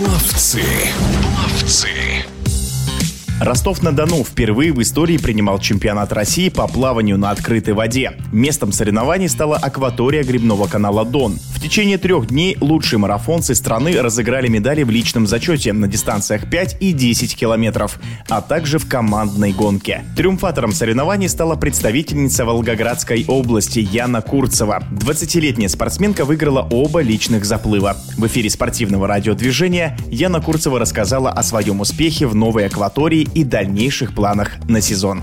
Пловцы. Ростов-на-Дону впервые в истории принимал чемпионат России по плаванию на открытой воде. Местом соревнований стала акватория грибного канала Дон. В течение трех дней лучшие марафонцы страны разыграли медали в личном зачете на дистанциях 5 и 10 километров, а также в командной гонке. Триумфатором соревнований стала представительница Волгоградской области Яна Курцева. 20-летняя спортсменка выиграла оба личных заплыва. В эфире спортивного радиодвижения Яна Курцева рассказала о своем успехе в новой акватории и дальнейших планах на сезон.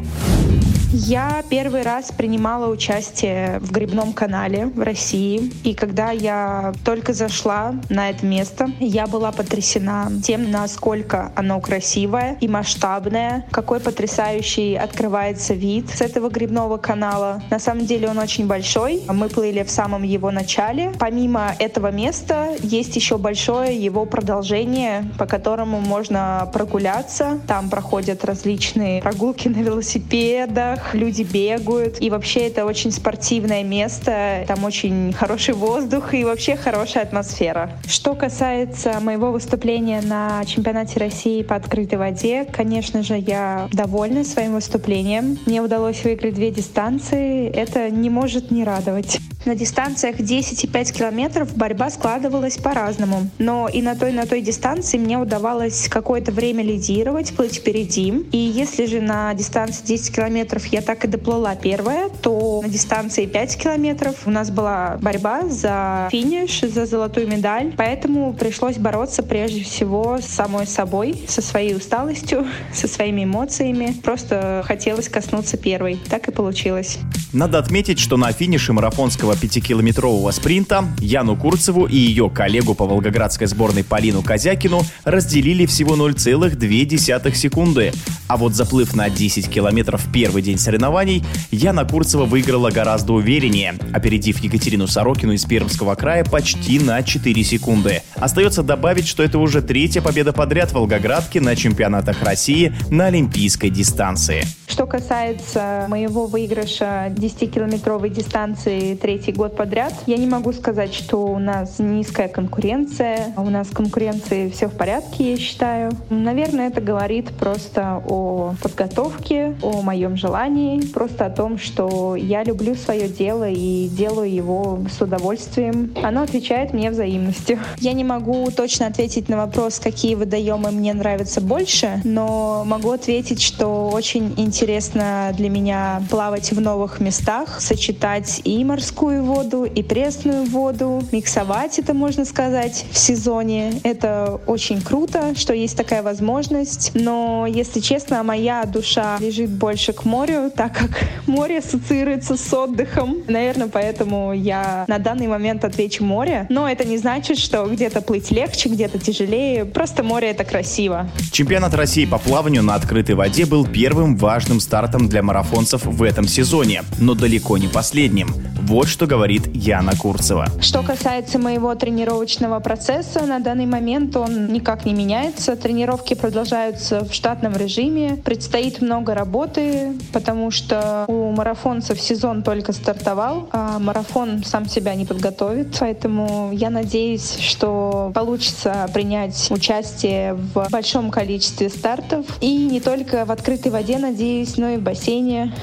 Я первый раз принимала участие в грибном канале в России. И когда я только зашла на это место, я была потрясена тем, насколько оно красивое и масштабное, какой потрясающий открывается вид с этого грибного канала. На самом деле он очень большой. Мы плыли в самом его начале. Помимо этого места есть еще большое его продолжение, по которому можно прогуляться. Там проходят различные прогулки на велосипедах, парках, люди бегают. И вообще это очень спортивное место. Там очень хороший воздух и вообще хорошая атмосфера. Что касается моего выступления на чемпионате России по открытой воде, конечно же, я довольна своим выступлением. Мне удалось выиграть две дистанции. Это не может не радовать. На дистанциях 10 и 5 километров борьба складывалась по-разному. Но и на той, и на той дистанции мне удавалось какое-то время лидировать, плыть впереди. И если же на дистанции 10 километров я так и доплыла первая, то на дистанции 5 километров у нас была борьба за финиш, за золотую медаль. Поэтому пришлось бороться прежде всего с самой собой, со своей усталостью, со своими эмоциями. Просто хотелось коснуться первой. Так и получилось. Надо отметить, что на финише марафонского пятикилометрового спринта Яну Курцеву и ее коллегу по волгоградской сборной Полину Козякину разделили всего 0,2 секунды. А вот заплыв на 10 километров в первый день соревнований, Яна Курцева выиграла гораздо увереннее, опередив Екатерину Сорокину из Пермского края почти на 4 секунды. Остается добавить, что это уже третья победа подряд Волгоградки на чемпионатах России на олимпийской дистанции. Что касается моего выигрыша 10-километровой дистанции третий год подряд, я не могу сказать, что у нас низкая конкуренция. У нас конкуренции все в порядке, я считаю. Наверное, это говорит просто о подготовке, о моем желании, просто о том, что я люблю свое дело и делаю его с удовольствием. Оно отвечает мне взаимностью. Я не могу точно ответить на вопрос, какие водоемы мне нравятся больше, но могу ответить, что очень интересно интересно для меня плавать в новых местах, сочетать и морскую воду, и пресную воду, миксовать это, можно сказать, в сезоне. Это очень круто, что есть такая возможность. Но, если честно, моя душа лежит больше к морю, так как море ассоциируется с отдыхом. Наверное, поэтому я на данный момент отвечу море. Но это не значит, что где-то плыть легче, где-то тяжелее. Просто море — это красиво. Чемпионат России по плаванию на открытой воде был первым важным важным стартом для марафонцев в этом сезоне, но далеко не последним. Вот что говорит Яна Курцева. Что касается моего тренировочного процесса, на данный момент он никак не меняется. Тренировки продолжаются в штатном режиме. Предстоит много работы, потому что у марафонцев сезон только стартовал, а марафон сам себя не подготовит. Поэтому я надеюсь, что получится принять участие в большом количестве стартов. И не только в открытой воде, надеюсь, но и в бассейне.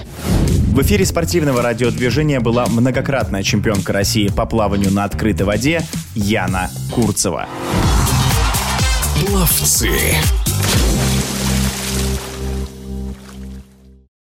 В эфире спортивного радиодвижения была многократная чемпионка России по плаванию на открытой воде Яна Курцева. Пловцы.